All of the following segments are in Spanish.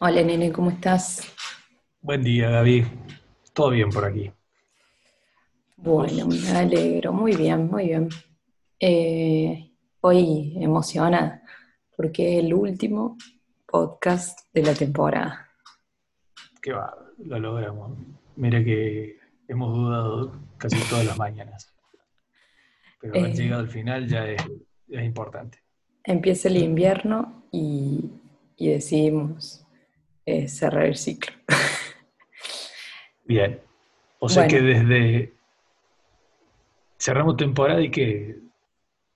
Hola nene, ¿cómo estás? Buen día, Gaby. Todo bien por aquí. Bueno, me alegro, muy bien, muy bien. Eh, hoy emocionada porque es el último podcast de la temporada. Qué va, lo logramos. Mira que hemos dudado casi todas las mañanas. Pero haber Eh. llegado al final ya es, ya es importante. Empieza el invierno y, y decidimos eh, cerrar el ciclo. Bien. O sea Bueno. que desde cerramos temporada y que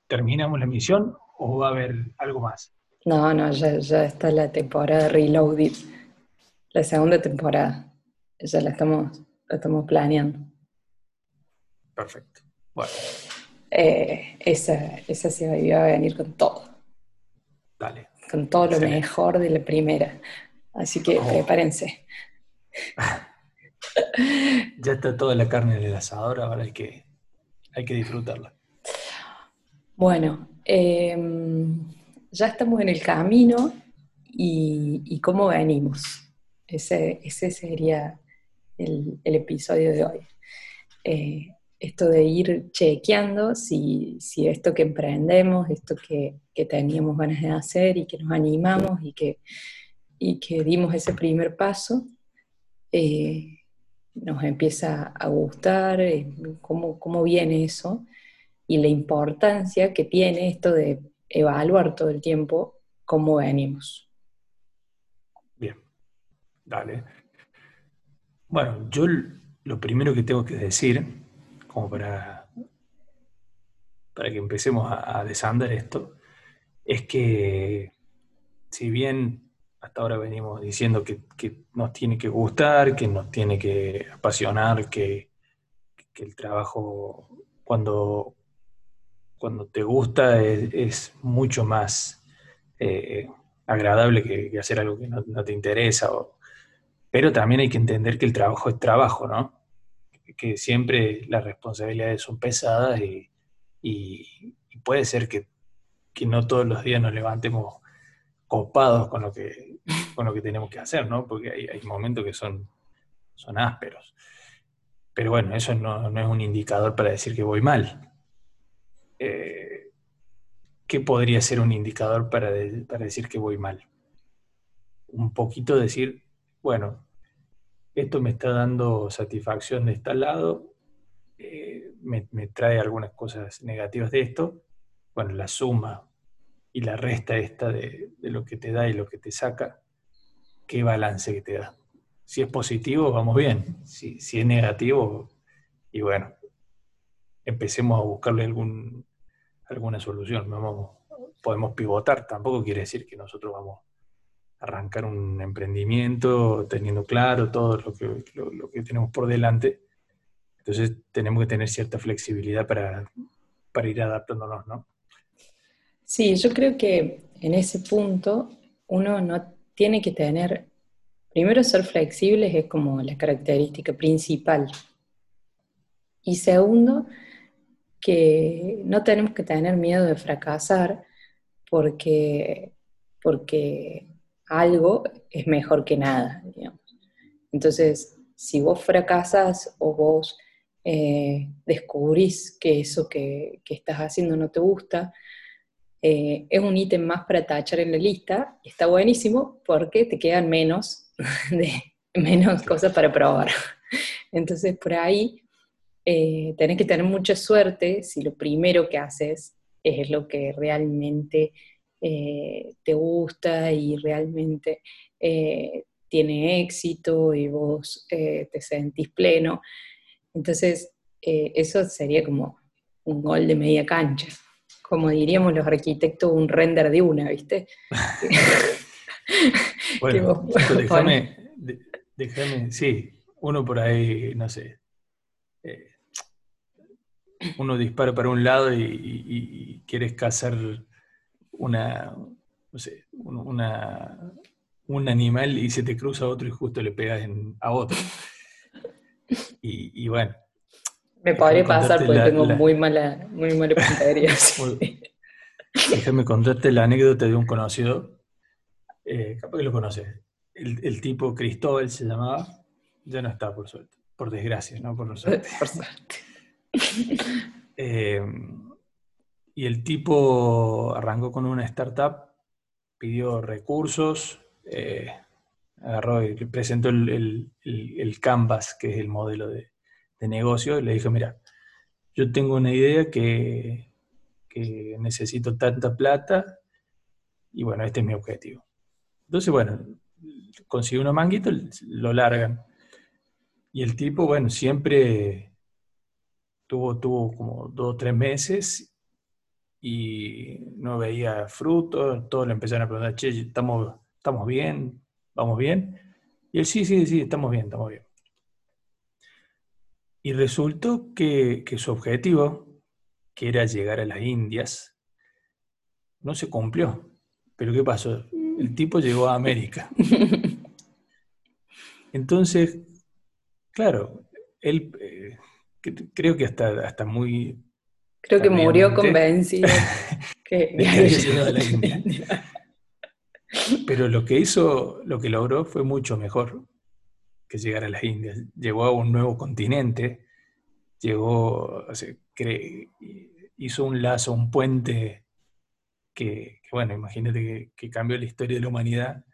terminamos la emisión o va a haber algo más. No, no, ya, ya está la temporada Reloaded, la segunda temporada. Ya la estamos, la estamos planeando. Perfecto. Bueno, Eh, esa, esa se va a venir con todo. dale. con todo lo Excelente. mejor de la primera. Así que Oh. prepárense. Ya está toda la carne en el asador, ahora hay que, hay que disfrutarla. Bueno, eh, ya estamos en el camino y, y cómo venimos. Ese, ese sería el, el episodio de hoy. Eh, esto de ir chequeando si, si esto que emprendemos, esto que, que teníamos ganas de hacer y que nos animamos y que, y que dimos ese primer paso, eh, nos empieza a gustar, eh, cómo, cómo viene eso y la importancia que tiene esto de evaluar todo el tiempo cómo venimos. Bien, dale. Bueno, yo lo primero que tengo que decir, como para, para que empecemos a desandar esto, es que si bien hasta ahora venimos diciendo que, nos tiene que gustar, que nos tiene que apasionar, que, el trabajo cuando, cuando te gusta es, mucho más eh, agradable que, hacer algo que no, te interesa. pero también hay que entender que el trabajo es trabajo, ¿no? Que siempre las responsabilidades son pesadas y puede ser que, que no todos los días nos levantemos copados con lo que, con lo que tenemos que hacer, ¿no? Porque hay, momentos que son, son ásperos. Pero bueno, eso no, es un indicador para decir que voy mal. Eh, ¿Qué podría ser un indicador para, para decir que voy mal? Un poquito decir, bueno, esto me está dando satisfacción de este lado, eh, me, me trae algunas cosas negativas de esto, bueno, la suma y la resta esta de, de lo que te da y lo que te saca, ¿qué balance que te da? Si es positivo, vamos bien. Si, si es negativo, y bueno, empecemos a buscarle algún, alguna solución. Vamos, podemos pivotar, tampoco quiere decir que nosotros vamos a arrancar un emprendimiento teniendo claro todo lo que, lo, que tenemos por delante. Entonces tenemos que tener cierta flexibilidad para, para ir adaptándonos, ¿no? Sí, yo creo que en ese punto uno no tiene que tener, primero ser flexibles es como la característica principal. Y segundo, que no tenemos que tener miedo de fracasar porque, porque algo es mejor que nada, digamos. Entonces, si vos fracasas o vos eh, descubrís que eso que, que estás haciendo no te gusta, eh, es un ítem más para tachar en la lista, y está buenísimo porque te quedan menos, de, menos cosas para probar. Entonces, por ahí eh, tenés que tener mucha suerte si lo primero que haces es lo que realmente eh, te gusta y realmente eh, tiene éxito y vos te sentís pleno. Entonces, eso sería como un gol de media cancha. Como diríamos los arquitectos, un render de una, ¿viste? Bueno, déjame, déjame, sí, uno por ahí, no sé, eh, uno dispara para un lado y, y- y quieres cazar una, no sé, un, una- un animal y se te cruza otro y justo le pegas en- a otro. Y, y bueno, Me podría pasar porque la- tengo la- muy mala, muy mala puntería. sí. Déjame contarte la anécdota de un conocido, eh, capaz que lo conoces, el, tipo Cristóbal se llamaba, ya no está por suerte, por desgracia, no por suerte. por suerte. Eh, y el tipo arrancó con una startup, pidió recursos, eh, agarró y presentó el, Canvas, que es el modelo de, negocio, y le dijo, mira, yo tengo una idea que, que necesito tanta plata, y bueno, este es mi objetivo. Entonces, bueno, consigue unos manguitos, lo largan. Y el tipo, bueno, siempre tuvo, tuvo como dos o tres meses y no veía frutos, todos le empezaron a preguntar, che, ¿estamos, estamos bien? ¿Vamos bien? Y él, sí, sí, sí, estamos bien, estamos bien. Y resultó que, que su objetivo, que era llegar a las Indias, no se cumplió. Pero ¿qué pasó? El tipo llegó a América. Entonces, claro, él eh, creo que hasta, hasta muy... Creo que murió convencido que, de la India. Pero lo que hizo, lo que logró fue mucho mejor que llegar a las Indias. Llegó a un nuevo continente, llegó, hizo un lazo, un puente que, bueno, imagínate que, cambió la historia de la humanidad.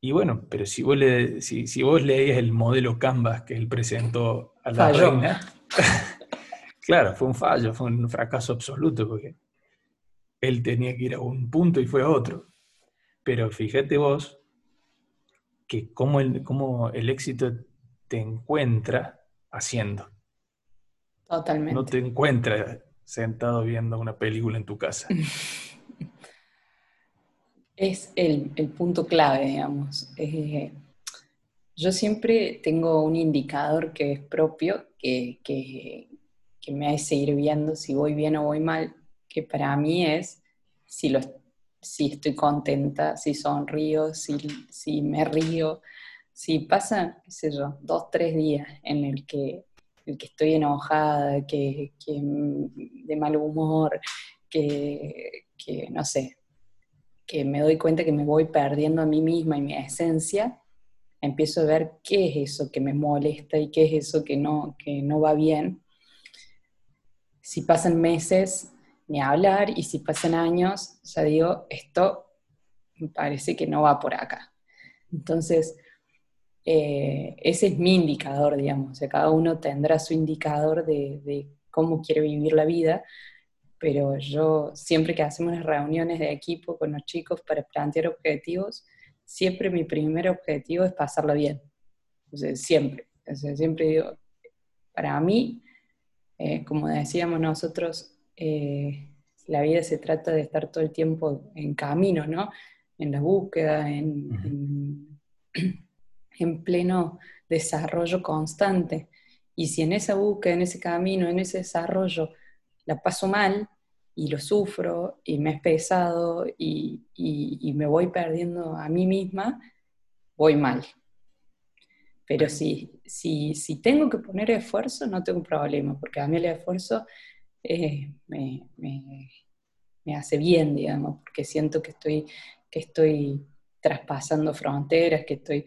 Y bueno, pero si vos, le, si, si vos leías el modelo Canvas que él presentó a la reina, claro, fue un fallo, fue un fracaso absoluto, porque él tenía que ir a un punto y fue a otro. Pero fíjate vos que cómo el, cómo el éxito te encuentra haciendo. Totalmente. No te encuentra sentado viendo una película en tu casa. Es el, punto clave, digamos. Eh, yo siempre tengo un indicador que es propio, que, me hace ir viendo si voy bien o voy mal, que para mí es si, lo, si estoy contenta, si sonrío, si, si me río. Si pasan, qué sé yo, dos, tres días en el que, el que estoy enojada, que, que de mal humor, que, que no sé, que me doy cuenta que me voy perdiendo a mí misma y mi esencia, empiezo a ver qué es eso que me molesta y qué es eso que no, que no va bien. Si pasan meses, ni hablar, y si pasan años, ya digo, esto parece que no va por acá. Entonces, eh, ese es mi indicador, digamos, cada uno tendrá su indicador de, cómo quiere vivir la vida, pero yo siempre que hacemos las reuniones de equipo con los chicos para plantear objetivos, siempre mi primer objetivo es pasarlo bien. siempre. siempre digo, para mí, eh, como decíamos nosotros, eh, la vida se trata de estar todo el tiempo en camino, ¿no? En la búsqueda, en, en pleno desarrollo constante. Y si en esa búsqueda, en ese camino, en ese desarrollo, la paso mal y lo sufro y me es pesado y, me voy perdiendo a mí misma, voy mal. Pero si, si, si, tengo que poner esfuerzo, no tengo problema, porque a mí el esfuerzo eh, me, hace bien, digamos, porque siento que estoy, que estoy traspasando fronteras, que estoy...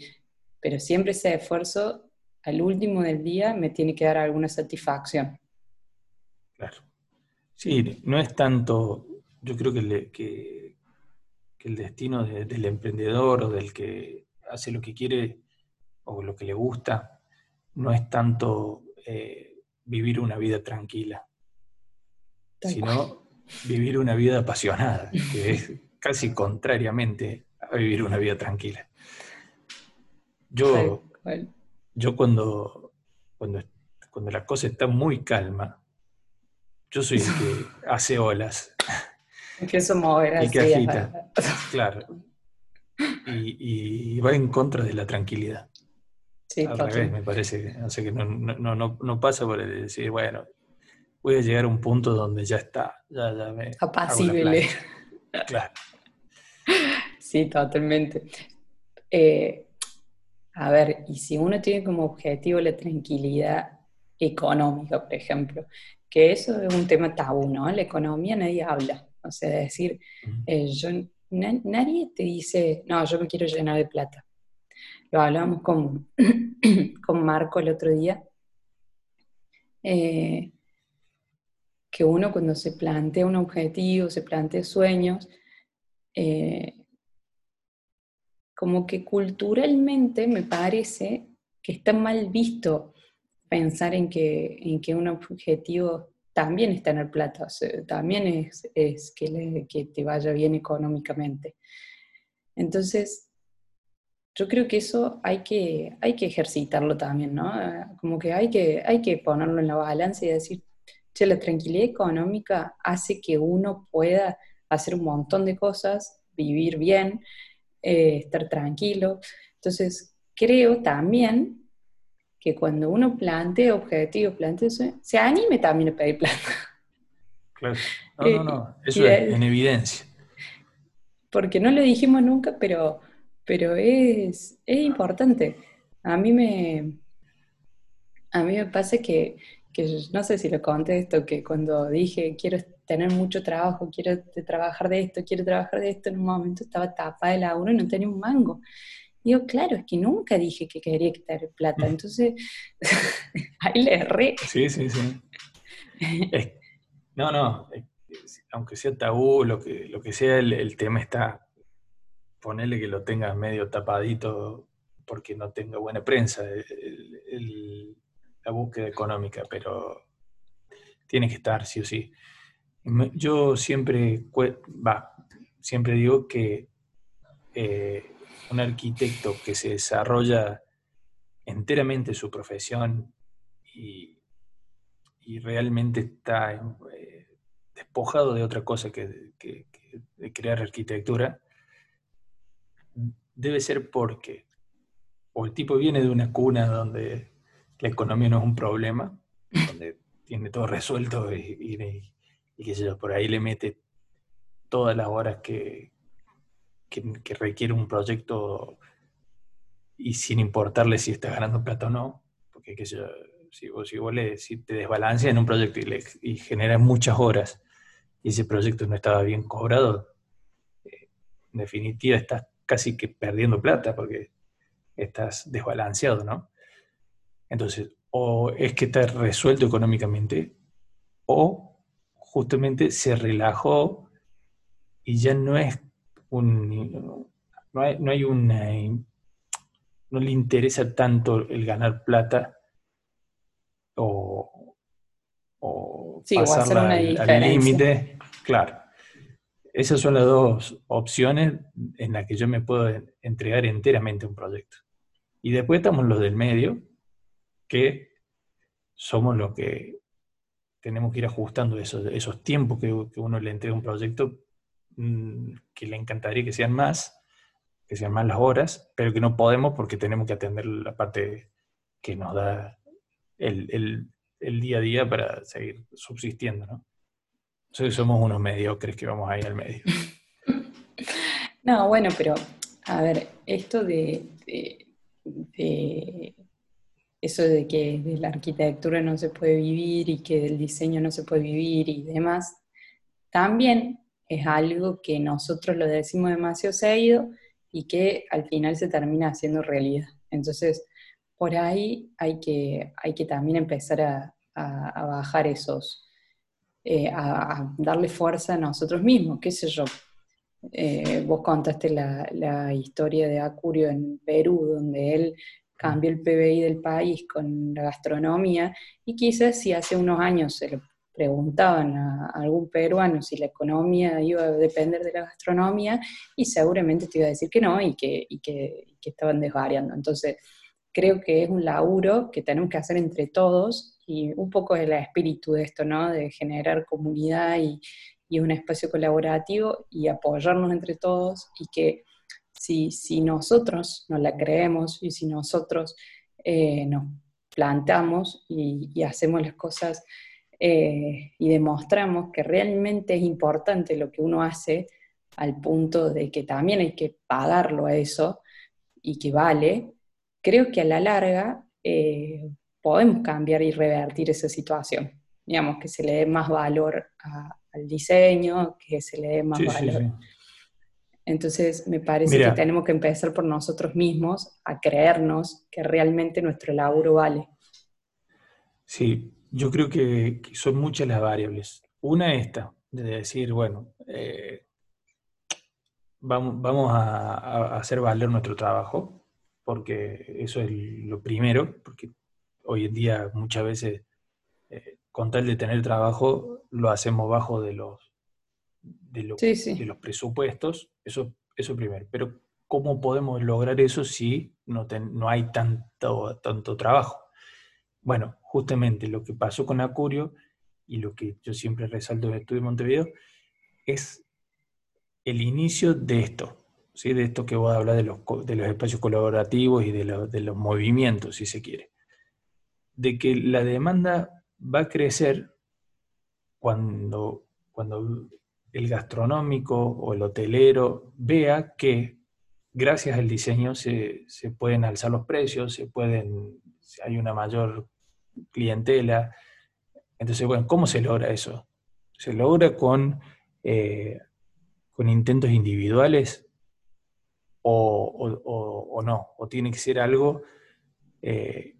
Pero siempre ese esfuerzo, al último del día, me tiene que dar alguna satisfacción. Claro. Sí, no es tanto, yo creo que, el destino del emprendedor o del que hace lo que quiere o lo que le gusta, no es tanto eh, vivir una vida tranquila, sino vivir una vida apasionada, que es casi contrariamente a vivir una vida tranquila. Yo, yo cuando, cuando, cuando la cosa está muy calma, yo soy el que hace olas. Así. Y que agita. Claro. Y, va en contra de la tranquilidad. Sí, Al revés, me parece. O sea que no, no, no, no pasa por decir, bueno, voy a llegar a un punto donde ya está, ya, ya me. Apacible. Claro. Sí, totalmente. Eh, a ver, y si uno tiene como objetivo la tranquilidad económica, por ejemplo, que eso es un tema tabú, ¿no? La economía nadie habla. O sea, decir, eh, yo, nadie te dice, no, yo me quiero llenar de plata. lo hablábamos con, con Marco el otro día, eh, que uno cuando se plantea un objetivo, se plantea sueños, eh, como que culturalmente me parece que está mal visto pensar en que, en que un objetivo también es tener plata, también es, es que, que, te vaya bien económicamente. Entonces, yo creo que eso hay que, hay que ejercitarlo también, ¿no? Como que hay, que hay que ponerlo en la balanza y decir, che, la tranquilidad económica hace que uno pueda hacer un montón de cosas, vivir bien, eh, estar tranquilo. Entonces, creo también que cuando uno plantea objetivos, plantea se anime también a pedir plata. Claro. No, no, no. Eso es en evidencia. Porque no lo dijimos nunca, pero, pero es, es importante. A mí me, a mí me pasa que, que, no sé si lo conté esto, que cuando dije quiero tener mucho trabajo, quiero trabajar de esto, quiero trabajar de esto, en un momento estaba tapada de laburo y no tenía un mango. Digo, claro, es que nunca dije que quería tener plata, entonces ahí le erré. Sí, sí, sí. no, no, aunque sea tabú, lo que, lo que sea, el, tema está, ponerle que lo tengas medio tapadito porque no tenga buena prensa, la búsqueda económica, pero tiene que estar, sí o sí. Yo siempre, siempre digo que eh, un arquitecto que se desarrolla enteramente su profesión y, realmente está eh, despojado de otra cosa que, de crear arquitectura, debe ser porque o el tipo viene de una cuna donde la economía no es un problema, donde tiene todo resuelto y, que yo, por ahí le mete todas las horas que, que, requiere un proyecto y sin importarle si está ganando plata o no, porque qué si, vos, si, vos le, si te desbalanceas en un proyecto y, le, y generas muchas horas y ese proyecto no estaba bien cobrado, eh, en definitiva estás casi que perdiendo plata porque estás desbalanceado, ¿no? Entonces, o es que está resuelto económicamente, o justamente se relajó y ya no es un, no hay, no hay una, no le interesa tanto el ganar plata o, o pasarla al límite. Claro. Esas son las dos opciones en las que yo me puedo entregar enteramente un proyecto. Y después estamos los del medio, que somos los que tenemos que ir ajustando esos, esos tiempos que, uno le entrega un proyecto Mm, que le encantaría que sean más, que sean más las horas, pero que no podemos porque tenemos que atender la parte que nos da el, día a día para seguir subsistiendo, ¿no? Somos unos mediocres que vamos ahí al medio. No, bueno, pero a ver, esto de, eso de que de la arquitectura no se puede vivir y que del diseño no se puede vivir y demás, también es algo que nosotros lo decimos demasiado seguido y que al final se termina haciendo realidad. Entonces, por ahí hay que, hay que también empezar a, bajar esos, eh, a, darle fuerza a nosotros mismos, qué sé yo. Eh, vos contaste la, historia de Acurio en Perú, donde él cambió el PBI del país con la gastronomía y quizás si hace unos años se lo preguntaban a algún peruano si la economía iba a depender de la gastronomía y seguramente te iba a decir que no y que, que, estaban desvariando. Entonces, creo que es un laburo que tenemos que hacer entre todos y un poco es el espíritu de esto, ¿no? De generar comunidad y, un espacio colaborativo y apoyarnos entre todos y que si, si nosotros nos la creemos y si nosotros eh, nos plantamos y, y hacemos las cosas eh, y demostramos que realmente es importante lo que uno hace al punto de que también hay que pagarlo a eso y que vale, creo que a la larga eh, podemos cambiar y revertir esa situación. Digamos, que se le dé más valor al diseño, que se le dé más valor. Entonces, me parece que tenemos que empezar por nosotros mismos a creernos que realmente nuestro laburo vale. Sí, yo creo que, son muchas las variables. Una esta, de decir, bueno, eh, vamos, vamos a, hacer valer nuestro trabajo, porque eso es lo primero, porque hoy en día muchas veces, eh, con tal de tener trabajo, lo hacemos bajo de los, de, los presupuestos, eso, eso primero. Pero ¿cómo podemos lograr eso si no, no hay tanto, tanto trabajo? Bueno, justamente lo que pasó con Acurio y lo que yo siempre resalto en el estudio de Montevideo es el inicio de esto, ¿sí? de esto que voy a hablar de los, de los espacios colaborativos y de, de los movimientos, si se quiere. De que la demanda va a crecer cuando, cuando el gastronómico o el hotelero vea que gracias al diseño se, se pueden alzar los precios, se pueden, hay una mayor clientela. Entonces, bueno, ¿cómo se logra eso? Se logra con, eh, con intentos individuales o, no, o tiene que ser algo... Eh,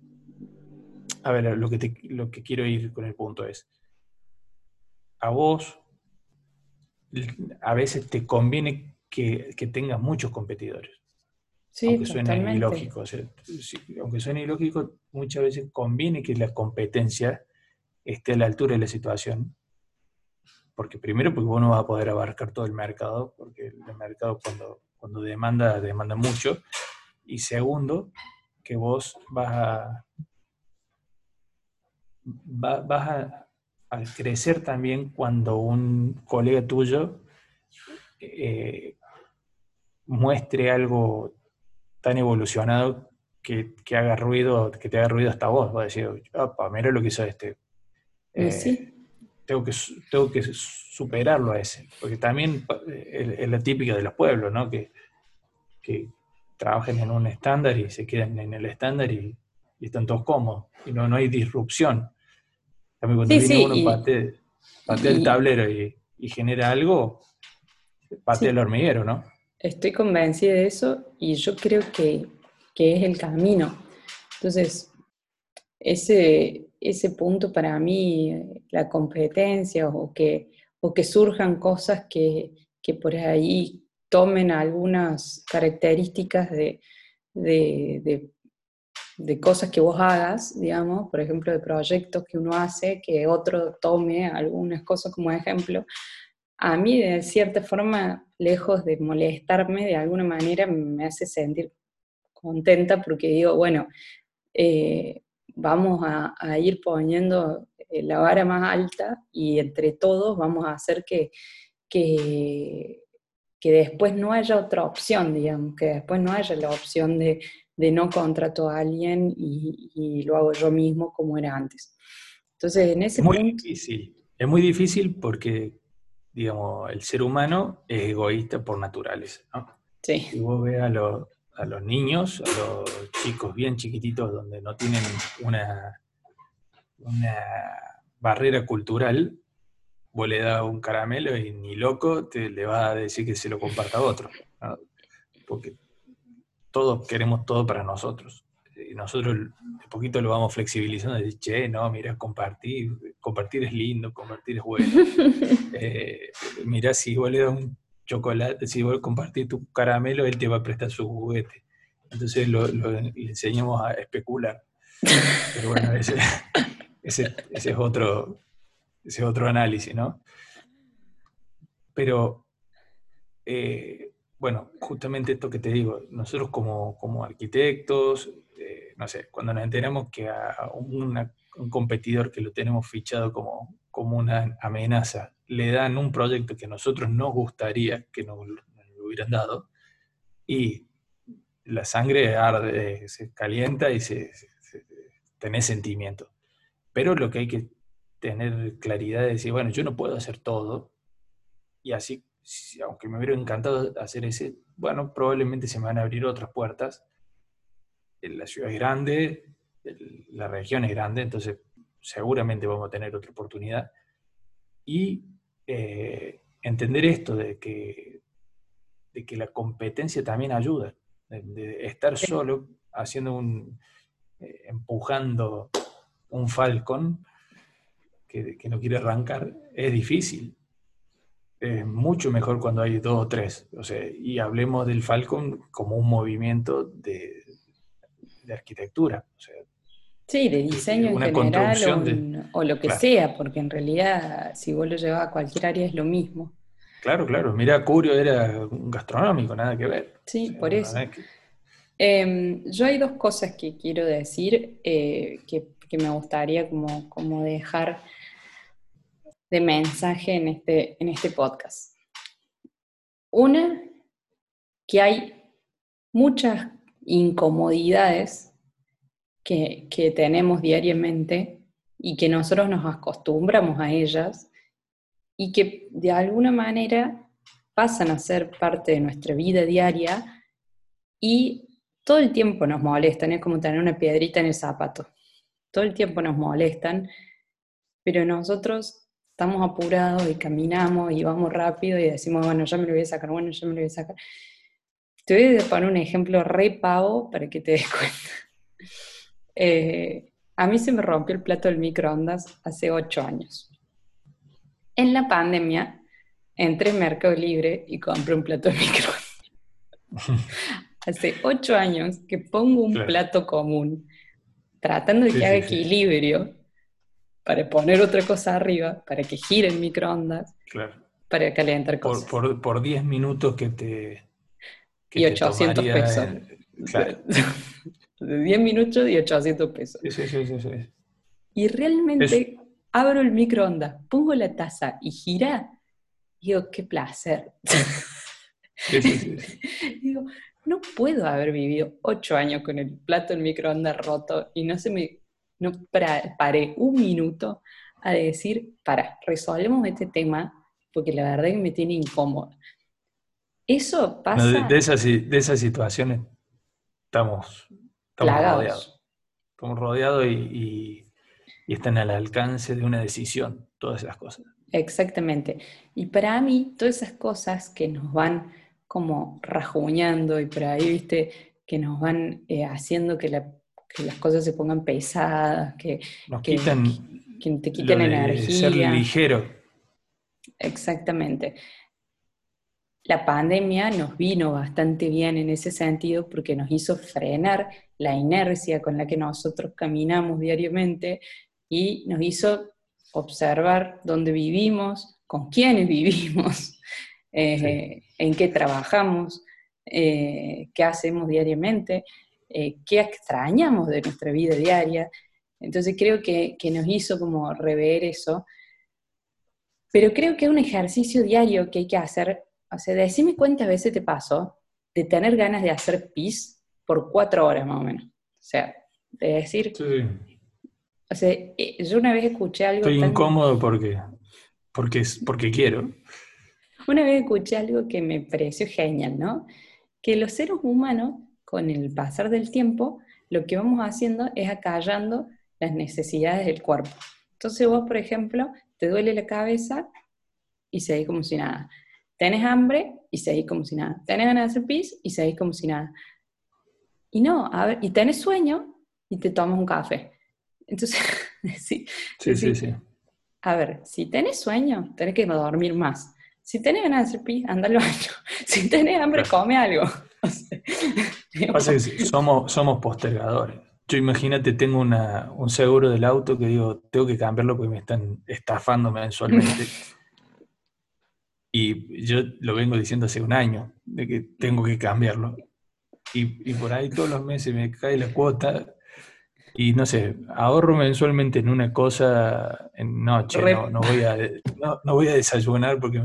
a ver, lo que, lo que quiero ir con el punto es, a vos a veces te conviene que, tengas muchos competidores. Sí, aunque suene ilógico. aunque suene ilógico, muchas veces conviene que la competencia esté a la altura de la situación. Porque primero, porque vos no vas a poder abarcar todo el mercado, porque el mercado cuando, cuando demanda, demanda mucho. Y segundo, que vos vas a, vas a, al crecer también cuando un colega tuyo eh, muestre algo tan evolucionado que, haga ruido, que te haga ruido hasta vos. Vas a decir, opa, mira lo que hizo este. Eh, tengo, que, tengo que superarlo a ese. Porque también eh, es, la típica de los pueblos, ¿no? Que, que trabajen en un estándar y se quedan en el estándar y, están todos cómodos. Y no, no hay disrupción. También cuando viene uno, patea, el tablero y, genera algo, patea el hormiguero, ¿no? Estoy convencida de eso y yo creo que, es el camino. Entonces, ese, ese punto para mí, la competencia o que, o que surjan cosas que, por ahí tomen algunas características de, de, de cosas que vos hagas, digamos, por ejemplo, de proyectos que uno hace, que otro tome algunas cosas como ejemplo, a mí de cierta forma, lejos de molestarme, de alguna manera me hace sentir contenta porque digo, bueno, eh, vamos a, ir poniendo eh, la vara más alta y entre todos vamos a hacer que, que, que después no haya otra opción, digamos, que después no haya la opción de de no contrato a alguien y, lo hago yo mismo como era antes. Entonces, en ese es muy difícil. Es muy difícil porque, digamos, el ser humano es egoísta por naturaleza, ¿no? Sí. Si vos ves a, a los niños, a los chicos bien chiquititos donde no tienen una, una barrera cultural, vos le das un caramelo y ni loco te le va a decir que se lo comparta a otro. Porque todos queremos todo para nosotros. Y nosotros de poquito lo vamos flexibilizando, de che, no, mira, compartir, compartir es lindo, compartir es bueno. eh, mira, si vos le das un chocolate, si vos compartís tu caramelo, él te va a prestar su juguete. Entonces lo, le enseñamos a especular. Pero bueno, ese, ese, ese, es otro, ese es otro análisis, ¿no? Pero eh, bueno, justamente esto que te digo, nosotros como, arquitectos, eh, no sé, cuando nos enteramos que a un competidor que lo tenemos fichado como, como una amenaza, le dan un proyecto que a nosotros nos gustaría que nos, lo hubieran dado, y la sangre arde, se calienta y se, tiene sentimiento. Pero lo que hay que tener claridad es decir, bueno, yo no puedo hacer todo, y así aunque me hubiera encantado hacer ese, bueno, probablemente se me van a abrir otras puertas. La ciudad es grande, la región es grande, entonces seguramente vamos a tener otra oportunidad. Y eh, entender esto de que que la competencia también ayuda, de, estar solo haciendo un, eh, empujando un Falcon que, no quiere arrancar, es difícil. Es mucho mejor cuando hay dos o tres. O sea, y hablemos del Falcon como un movimiento de, arquitectura. sí, de diseño en general o, lo que sea, porque en realidad si vos lo llevas a cualquier área es lo mismo. Claro, claro. Mira, Curio era un gastronómico, nada que ver. Sí, por eso. Em, yo hay dos cosas que quiero decir eh, que, me gustaría como, como dejar de mensaje en este, en este podcast. Una, que hay muchas incomodidades que, que tenemos diariamente y que nosotros nos acostumbramos a ellas y que de alguna manera pasan a ser parte de nuestra vida diaria y todo el tiempo nos molestan, es como tener una piedrita en el zapato. Todo el tiempo nos molestan, pero nosotros estamos apurados y caminamos y vamos rápido y decimos, bueno, ya me lo voy a sacar, bueno, ya me lo voy a sacar. Te voy a poner un ejemplo re pavo para que te des cuenta. Eh, a mí se me rompió el plato del microondas hace ocho años. En la pandemia entré en Mercado Libre y compré un plato de microondas. hace ocho años que pongo un plato común, tratando de que haga equilibrio para poner otra cosa arriba, para que gire el microondas, para calentar cosas. Por, por, 10 minutos que te... y 800 pesos. Claro. De 10 minutos y 800 pesos. Sí, sí, sí, sí. Y realmente abro el microondas, pongo la taza y gira, digo, qué placer. Sí, sí, sí. digo, no puedo haber vivido ocho años con el plato del microondas roto y no se me no paré un minuto a decir, para, resolvemos este tema porque la verdad es que me tiene incómoda. Eso pasa... de, esas, de esas situaciones estamos, rodeados. Estamos rodeados y, y, están al alcance de una decisión, todas esas cosas. Exactamente. Y para mí, todas esas cosas que nos van como rajuñando y por ahí, viste, que nos van eh, haciendo que la que las cosas se pongan pesadas, que, que, te quiten energía. Ser ligero. Exactamente. La pandemia nos vino bastante bien en ese sentido porque nos hizo frenar la inercia con la que nosotros caminamos diariamente y nos hizo observar dónde vivimos, con quiénes vivimos, eh, en qué trabajamos, eh, qué hacemos diariamente. Eh, qué extrañamos de nuestra vida diaria. Entonces creo que, nos hizo como rever eso. Pero creo que es un ejercicio diario que hay que hacer. O sea, decime cuántas veces te pasó de tener ganas de hacer pis por cuatro horas más o menos. O sea, de decir... Sí. O sea, eh, yo una vez escuché algo... Estoy incómodo porque, porque, porque quiero. Una vez escuché algo que me pareció genial, ¿no? Que los seres humanos con el pasar del tiempo, lo que vamos haciendo es acallando las necesidades del cuerpo. Entonces vos, por ejemplo, te duele la cabeza y seguís como si nada. Tenés hambre y seguís como si nada. Tenés ganas de hacer pis y seguís como si nada. Y no, a ver, y tenés sueño y te tomas un café. Entonces, sí, sí, sí, sí, A ver, si tenés sueño, tenés que dormir más. Si tenés ganas de hacer pis, anda al baño. Si tenés hambre, come algo. somos, somos postergadores. Yo imagínate, tengo un seguro del auto que digo, tengo que cambiarlo porque me están estafando mensualmente. y yo lo vengo diciendo hace un año, de que tengo que cambiarlo. Y, por ahí todos los meses me cae la cuota y no sé, ahorro mensualmente en una cosa, en noche, no, voy, a, no, voy a desayunar porque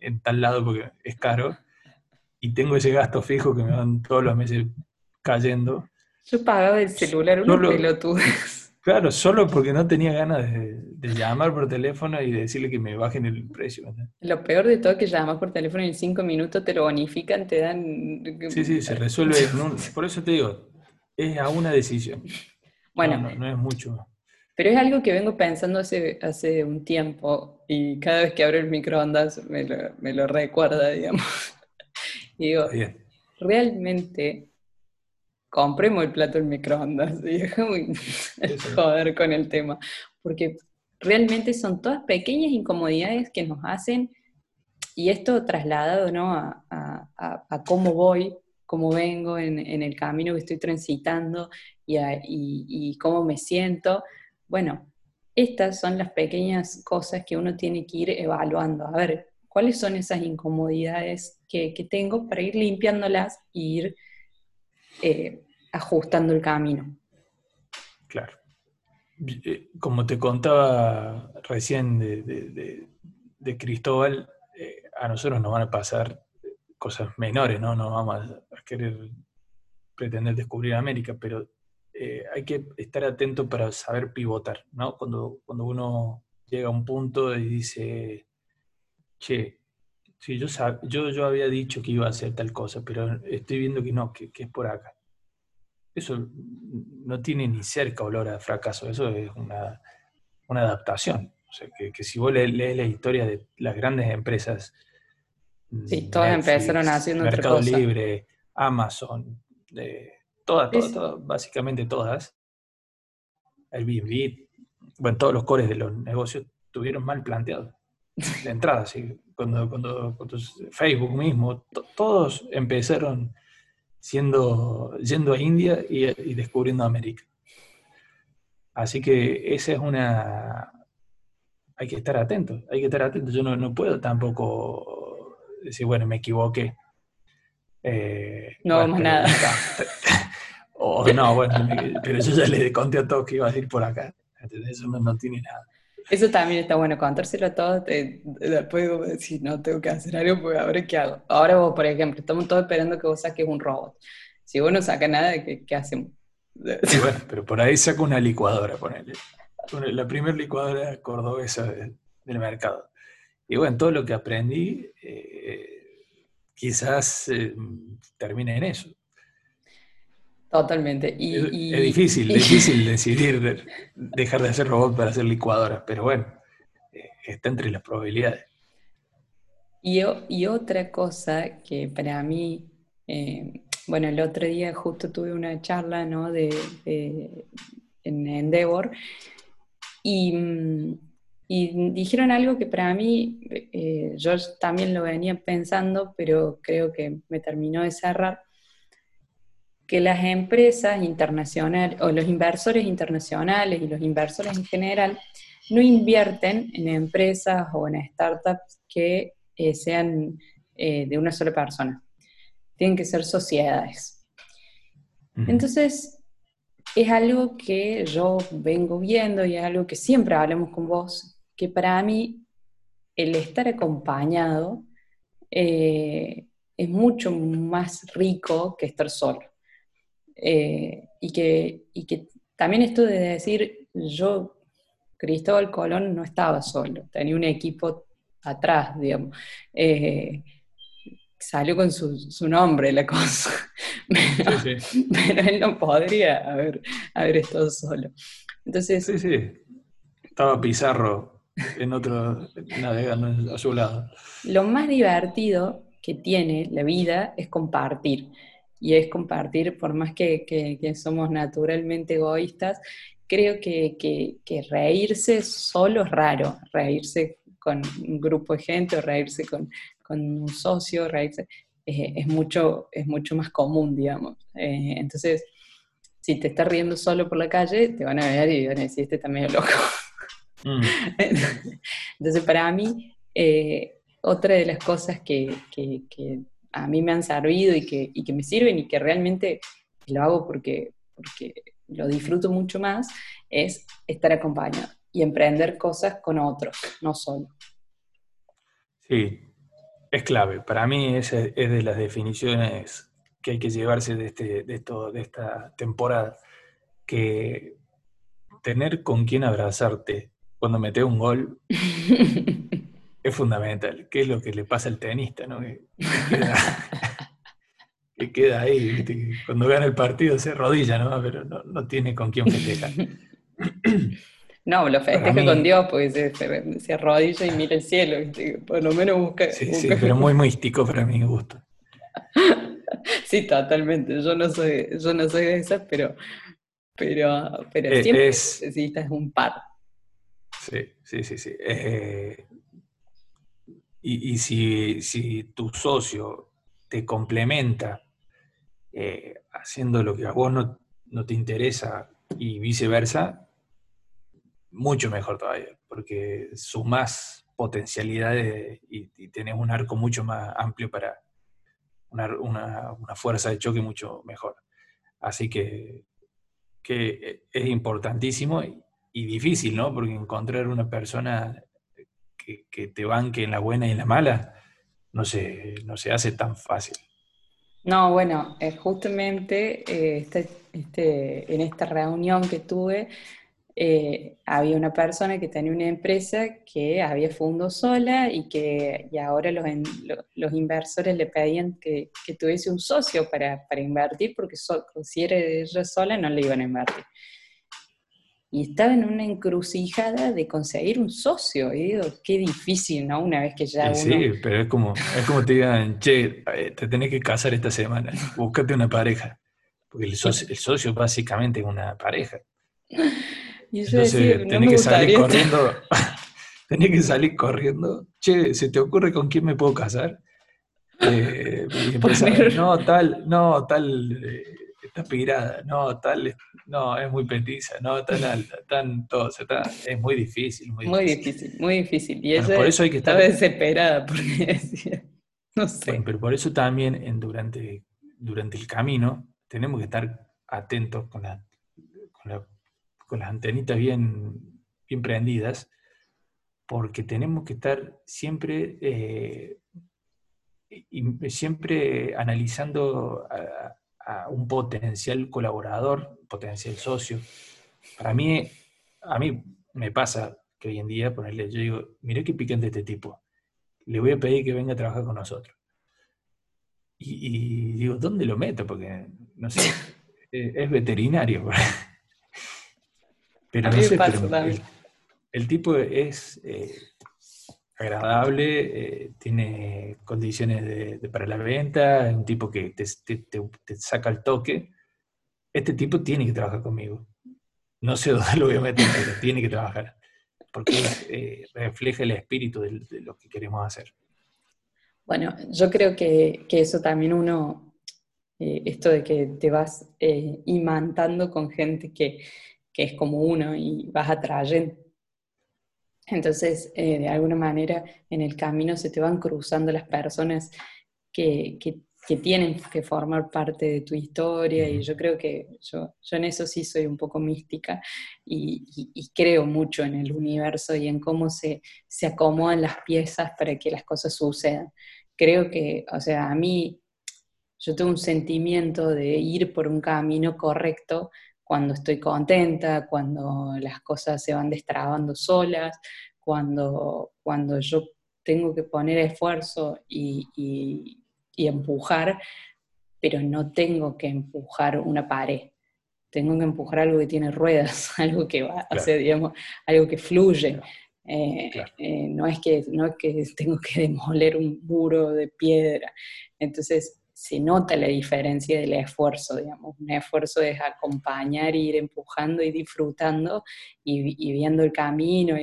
en tal lado porque es caro y tengo ese gasto fijo que me van todos los meses cayendo. Yo pagaba el celular unos pelotudos. Claro, solo porque no tenía ganas de, llamar por teléfono y decirle que me bajen el precio. Lo peor de todo es que llamas por teléfono y en cinco minutos te lo bonifican, te dan... Sí, sí, se resuelve. por eso te digo, es a una decisión. Bueno, no, es mucho. Pero es algo que vengo pensando hace, hace un tiempo y cada vez que abro el microondas me lo, me lo recuerda, digamos. Y digo, realmente compremos el plato en microondas y joder con el tema. Porque realmente son todas pequeñas incomodidades que nos hacen, y esto trasladado ¿no? a, a, cómo voy, cómo vengo en, en, el camino que estoy transitando y, y, cómo me siento. Bueno, estas son las pequeñas cosas que uno tiene que ir evaluando. A ver, ¿cuáles son esas incomodidades que, tengo para ir limpiándolas e ir eh, ajustando el camino? Claro. Eh, como te contaba recién de, Cristóbal, eh, a nosotros nos van a pasar cosas menores, ¿no? No vamos a, querer pretender descubrir América, pero hay que estar atento para saber pivotar, ¿no? Cuando, cuando uno llega a un punto y dice, che, sí, yo, yo, yo había dicho que iba a hacer tal cosa, pero estoy viendo que no, que es por acá. Eso no tiene ni cerca olor a fracaso, eso es una, adaptación. O sea, que, si vos lees la historia de las grandes empresas, sí, todas empezaron haciendo Mercado Libre, Amazon, todas, todas, básicamente todas, Airbnb, bueno, todos los cores de los negocios tuvieron mal planteado de entrada, ¿sí? cuando, cuando, Facebook mismo, todos empezaron siendo, yendo a India y, descubriendo América. Así que esa es una... Hay que estar atento, hay que estar atento. Yo no, puedo tampoco decir, bueno, me equivoqué. Eh, no, más nada. o no, bueno, pero yo ya le conté a todos que iba a ir por acá. Eso no tiene nada. Eso también está bueno, contárselo a todos, después decir, no, tengo que hacer algo, pues ahora qué hago. Ahora vos, por ejemplo, estamos todos esperando que vos saques un robot. Si vos no sacas nada, ¿qué, qué hacemos? Sí, bueno, pero por ahí saco una licuadora, ponele. La primera licuadora cordobesa del mercado. Y bueno, todo lo que aprendí eh, quizás eh, termine en eso. Totalmente. es, difícil, difícil decidir dejar de hacer robot para hacer licuadoras, pero bueno, eh, está entre las probabilidades. Y, y otra cosa que para mí, eh, bueno, el otro día justo tuve una charla ¿no? de, en Endeavor y, y, dijeron algo que para mí, eh, yo también lo venía pensando, pero creo que me terminó de cerrar que las empresas internacionales o los inversores internacionales y los inversores en general no invierten en empresas o en startups que eh, sean eh, de una sola persona. Tienen que ser sociedades. Entonces, es algo que yo vengo viendo y es algo que siempre hablamos con vos, que para mí el estar acompañado eh, es mucho más rico que estar solo. Eh, y, que, y que también esto de decir, yo, Cristóbal Colón, no estaba solo, tenía un equipo atrás, digamos. Eh, salió con su, su, nombre la cosa, pero, él no podría haber, haber estado solo. Entonces, sí, sí, estaba Pizarro en otro, navegando a su lado. Lo más divertido que tiene la vida es compartir y es compartir, por más que, somos naturalmente egoístas, creo que, reírse solo es raro, reírse con un grupo de gente o reírse con, un socio, reírse es, mucho, es mucho más común, digamos. Eh, entonces, si te estás riendo solo por la calle, te van a ver y van a decir, este está medio loco. Mm. Entonces, para mí, eh, otra de las cosas que, a mí me han servido y que, que me sirven y que realmente lo hago porque, porque lo disfruto mucho más, es estar acompañado y emprender cosas con otros, no solo. Sí, es clave. Para mí esa es de las definiciones que hay que llevarse de, este, de, de esta temporada, que tener con quien abrazarte cuando metes un gol es fundamental. ¿Qué es lo que le pasa al tenista? ¿no? Que, queda, ahí, cuando gana el partido se rodilla, ¿no? pero no, tiene con quién festejar. No, lo festeja con Dios, porque se, arrodilla y mira el cielo, por lo menos busca. Sí, sí, pero muy místico para mi gusto. sí, totalmente. Yo no soy, yo no soy de esas, pero, pero, pero eh, siempre es, necesitas un par. Sí, sí, sí, sí. Eh, y, si, si, tu socio te complementa eh, haciendo lo que a vos no, no te interesa y viceversa, mucho mejor todavía, porque sumás potencialidades y, y tenés un arco mucho más amplio para una, fuerza de choque mucho mejor. Así que, que es importantísimo y, difícil, ¿no? Porque encontrar una persona que, te banque en la buena y en la mala no se, no se hace tan fácil. No, bueno, justamente eh, este, este, en esta reunión que tuve, eh, había una persona que tenía una empresa que había fundado sola y que y ahora los, los, inversores le pedían que, que tuviese un socio para, para invertir, porque si era ella sola no le iban a invertir. Y estaba en una encrucijada de conseguir un socio. Y digo, qué difícil, ¿no? Una vez que ya. Sí, pero es como, es como te digan, che, eh, te tenés que casar esta semana, búscate una pareja. Porque el socio, el socio básicamente es una pareja. Y Entonces, tenés que salir corriendo. tenés que salir corriendo. Che, ¿se te ocurre con quién me puedo casar? Eh, y no, tal, no, tal, eh, está pirada, no, tal, no, es muy petiza, no, tan alta, tan todo, está, es muy difícil, muy, muy difícil. muy difícil. Y por eso hay que estar desesperada porque no sé. pero por eso también en, durante, durante el camino tenemos que estar atentos con la, con la con las antenitas bien, bien prendidas, porque tenemos que estar siempre, eh, siempre analizando a, un potencial colaborador, potencial socio. Para mí, a mí me pasa que hoy en día, ponerle, yo digo, mire qué picante este tipo, le voy a pedir que venga a trabajar con nosotros. Y, digo, ¿dónde lo meto? Porque, no sé, es veterinario. Pero no sé, el, tipo es eh, agradable, eh, tiene condiciones para la venta, es un tipo que te, saca el toque. Este tipo tiene que trabajar conmigo. No sé dónde lo voy a meter, pero tiene que trabajar. Porque eh, refleja el espíritu de, lo que queremos hacer. Bueno, yo creo que, eso también uno, esto de que te vas imantando con gente que, que es como uno y vas atrayendo. Entonces, eh, de alguna manera, en el camino se te van cruzando las personas que, que, tienen que formar parte de tu historia y yo creo que yo, yo en eso sí soy un poco mística y, creo mucho en el universo y en cómo se, se acomodan las piezas para que las cosas sucedan. Creo que, o sea, a mí yo tengo un sentimiento de ir por un camino correcto cuando estoy contenta, cuando las cosas se van destrabando solas, cuando, cuando yo tengo que poner esfuerzo y, empujar, pero no tengo que empujar una pared. Tengo que empujar algo que tiene ruedas, algo que va, o sea, digamos, algo que fluye. Eh, eh, no, es que, no es que tengo que demoler un muro de piedra. Entonces, se nota la diferencia del esfuerzo, digamos. Un esfuerzo es acompañar, ir empujando y disfrutando y, viendo el camino.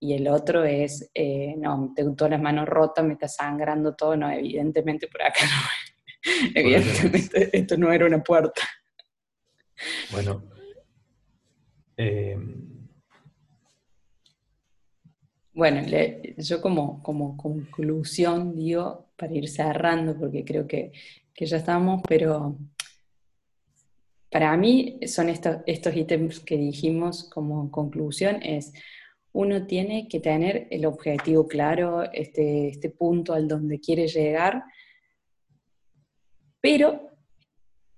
Y, el otro es, eh, no, tengo todas las manos rotas, me está sangrando todo. No, evidentemente por acá no. evidentemente esto no era una puerta. Bueno. Eh, bueno, yo como, como conclusión digo, para ir cerrando, porque creo que, ya estamos, pero para mí son estos, estos ítems que dijimos como conclusión, es uno tiene que tener el objetivo claro, este, este punto al donde quiere llegar, pero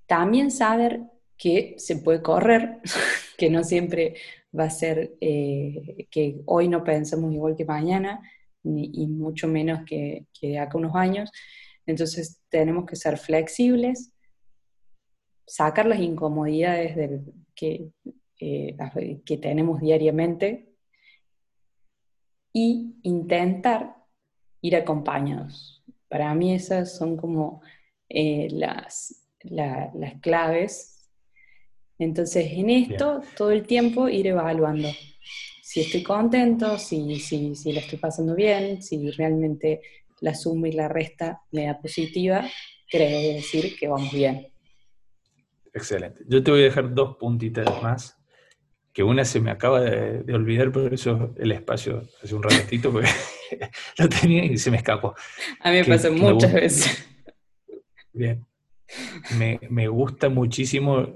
también saber que se puede correr, que no siempre va a ser eh, que hoy no pensemos igual que mañana, y mucho menos que, que acá unos años. Entonces tenemos que ser flexibles, sacar las incomodidades del, que, eh, que tenemos diariamente y intentar ir acompañados. Para mí esas son como eh, las, las claves. Entonces, en esto, todo el tiempo ir evaluando si estoy contento, si, si, si la estoy pasando bien, si realmente la suma y la resta me da positiva, quiere decir que vamos bien. Excelente. Yo te voy a dejar dos puntitas más, que una se me acaba de, olvidar, por eso el espacio hace un ratito, porque lo tenía y se me escapó. A mí me pasa muchas veces. Bien. Me, me, gusta muchísimo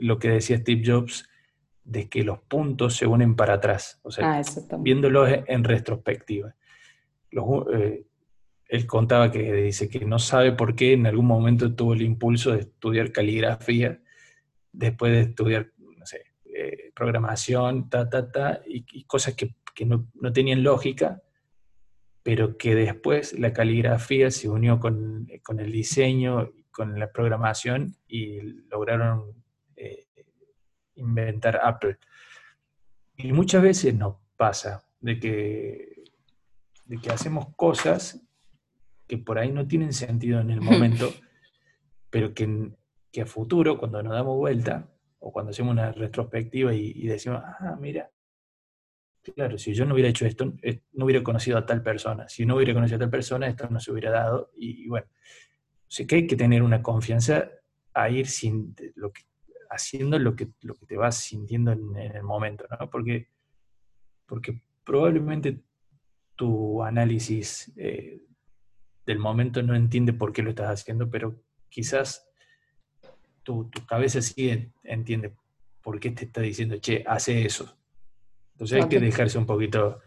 lo que decía Steve Jobs de que los puntos se unen para atrás, o sea, ah, viéndolos en retrospectiva. Eh, él contaba que dice que no sabe por qué en algún momento tuvo el impulso de estudiar caligrafía después de estudiar, no sé, eh, programación, ta, ta, ta, y, cosas que, no, no, tenían lógica, pero que después la caligrafía se unió con, con el diseño, con la programación y lograron inventar Apple. Y muchas veces nos pasa de que, de que hacemos cosas que por ahí no tienen sentido en el momento, pero que, que, a futuro, cuando nos damos vuelta, o cuando hacemos una retrospectiva y, decimos, ah, mira, claro, si yo no hubiera hecho esto, eh, no hubiera conocido a tal persona. Si no hubiera conocido a tal persona, esto no se hubiera dado. Y, bueno, sé que hay que tener una confianza a ir sin lo que haciendo lo que, lo que te vas sintiendo en, el momento, ¿no? Porque, porque probablemente tu análisis eh, del momento no entiende por qué lo estás haciendo, pero quizás tu, cabeza sí entiende por qué te está diciendo, che, hace eso. Entonces hay que dejarse un poquito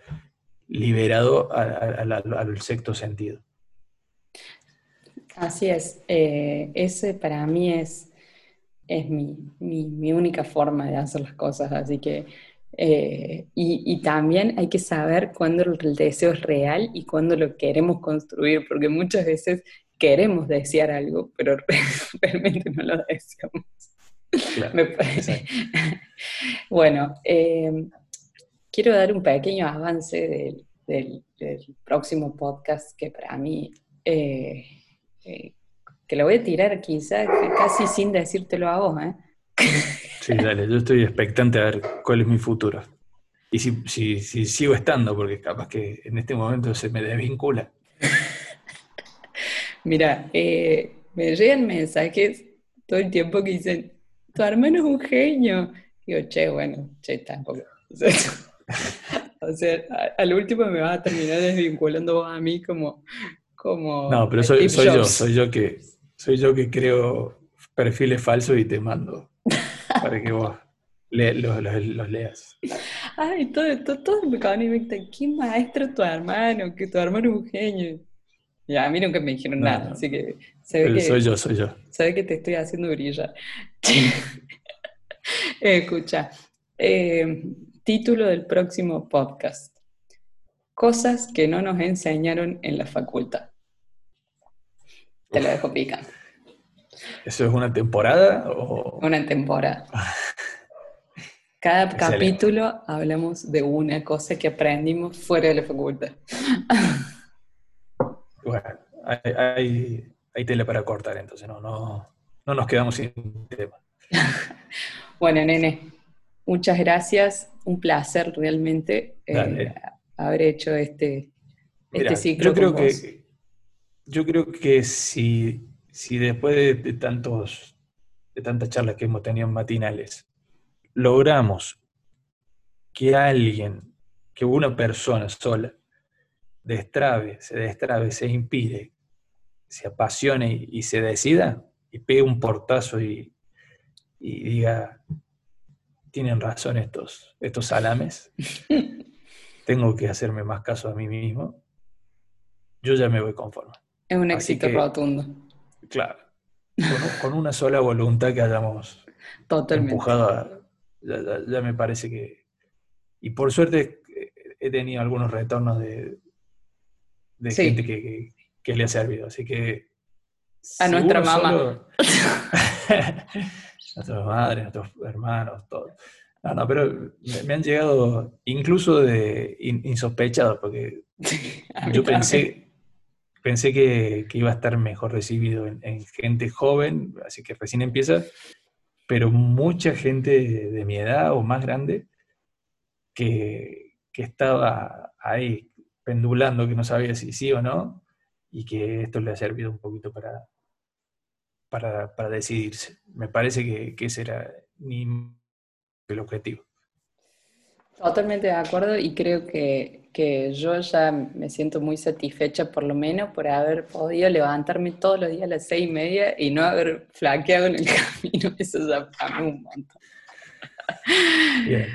liberado al sexto sentido. Así es. Eh, ese para mí es es mi, única forma de hacer las cosas, así que, eh, y, también hay que saber cuándo el deseo es real y cuándo lo queremos construir, porque muchas veces queremos desear algo, pero realmente no lo deseamos. Me parece. Bueno, eh, quiero dar un pequeño avance del, próximo podcast que para mí eh, que lo voy a tirar quizá casi sin decírtelo a vos, ¿eh? Sí, dale, yo estoy expectante a ver cuál es mi futuro. Y si, si, sigo estando, porque capaz que en este momento se me desvincula. Mira, eh, me llegan mensajes todo el tiempo que dicen, tu hermano es un genio. Digo, che, bueno, che, tampoco. O sea, al último me vas a terminar desvinculando a mí como, como... No, pero soy, soy yo, soy yo que, soy yo que creo perfiles falsos y te mando para que vos los, leas. Ay, todo, todo, todo me qué maestro tu hermano, que tu hermano es un genio. Ya, a mí nunca me dijeron nada, así que... soy yo, soy yo. Sabe que te estoy haciendo brillar. Escucha, eh, título del próximo podcast. Cosas que no nos enseñaron en la facultad. Te lo dejo picando. ¿Eso es una temporada? O... Una temporada. Cada capítulo hablamos de una cosa que aprendimos fuera de la facultad. Bueno, hay, hay, tele para cortar, entonces no, no, no nos quedamos sin tema. bueno, nene, muchas gracias. Un placer realmente eh, haber hecho este, este ciclo. Yo creo que yo creo que si, si después de, tantos, de tantas charlas que hemos tenido en matinales, logramos que alguien, que una persona sola, destrabe, se destrabe, se impide, se apasione y, se decida y pegue un portazo y, y diga, tienen razón estos, estos salames, tengo que hacerme más caso a mí mismo, yo ya me voy conforme. Es un éxito rotundo. Claro. Con, una sola voluntad que hayamos empujado a, ya, me parece que... Y por suerte eh, he tenido algunos retornos de, de gente que, que, le ha servido. Así que... A nuestra mamá. a nuestras madres, a nuestros hermanos, todos. No, no, pero me, han llegado incluso de insospechados, porque yo pensé, pensé que, iba a estar mejor recibido en, gente joven, así que recién empieza, pero mucha gente de, mi edad o más grande que, que estaba ahí pendulando, que no sabía si sí o no, y que esto le ha servido un poquito para, para, decidirse. Me parece que, que ese era ni el objetivo. Totalmente de acuerdo y creo que, que, yo ya me siento muy satisfecha por lo menos por haber podido levantarme todos los días a las seis y media y no haber flaqueado en el camino. Eso ya para mí un montón. Bien.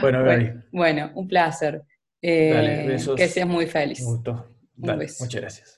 Bueno, bueno, bueno un placer. Eh, que seas muy feliz. Un gusto. Muchas gracias.